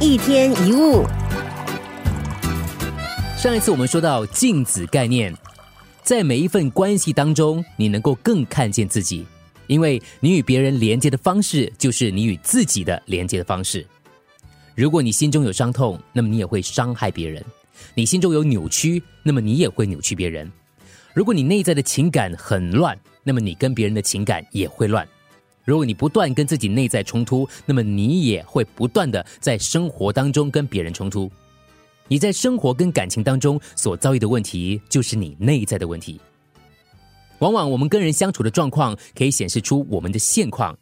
一天一物。上一次我们说到镜子概念，在每一份关系当中，你能够更看见自己，因为你与别人连接的方式，就是你与自己的连接的方式。如果你心中有伤痛，那么你也会伤害别人；你心中有扭曲，那么你也会扭曲别人。如果你内在的情感很乱，那么你跟别人的情感也会乱。如果你不断跟自己内在冲突，那么你也会不断的在生活当中跟别人冲突。你在生活跟感情当中所遭遇的问题，就是你内在的问题。往往我们跟人相处的状况，可以显示出我们的现况。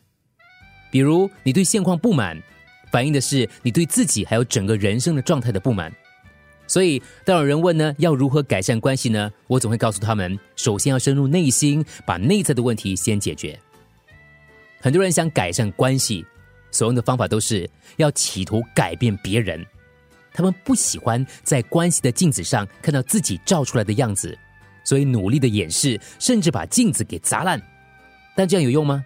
比如，你对现况不满，反映的是你对自己还有整个人生的状态的不满。所以，当有人问呢，要如何改善关系呢？我总会告诉他们，首先要深入内心，把内在的问题先解决。很多人想改善关系，所用的方法都是要企图改变别人。他们不喜欢在关系的镜子上看到自己照出来的样子，所以努力的掩饰，甚至把镜子给砸烂。但这样有用吗？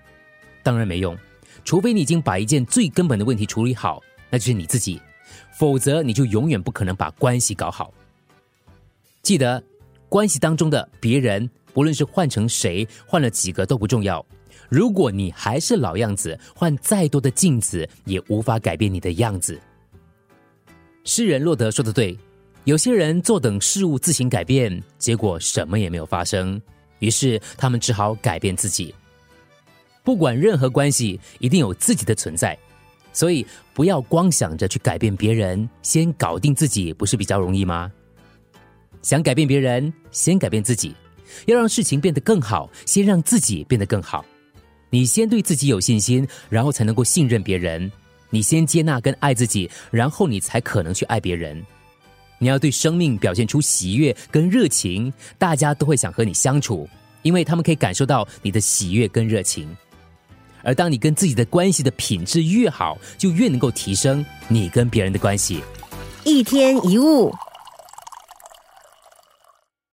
当然没用。除非你已经把一件最根本的问题处理好，那就是你自己，否则你就永远不可能把关系搞好。记得，关系当中的别人，不论是换成谁，换了几个都不重要。如果你还是老样子，换再多的镜子也无法改变你的样子。诗人洛德说的对，有些人坐等事物自行改变，结果什么也没有发生，于是他们只好改变自己。不管任何关系，一定有自己的存在，所以不要光想着去改变别人，先搞定自己，不是比较容易吗？想改变别人，先改变自己。要让事情变得更好，先让自己变得更好。你先对自己有信心，然后才能够信任别人。你先接纳跟爱自己，然后你才可能去爱别人。你要对生命表现出喜悦跟热情，大家都会想和你相处，因为他们可以感受到你的喜悦跟热情。而当你跟自己的关系的品质越好，就越能够提升你跟别人的关系。一天一物。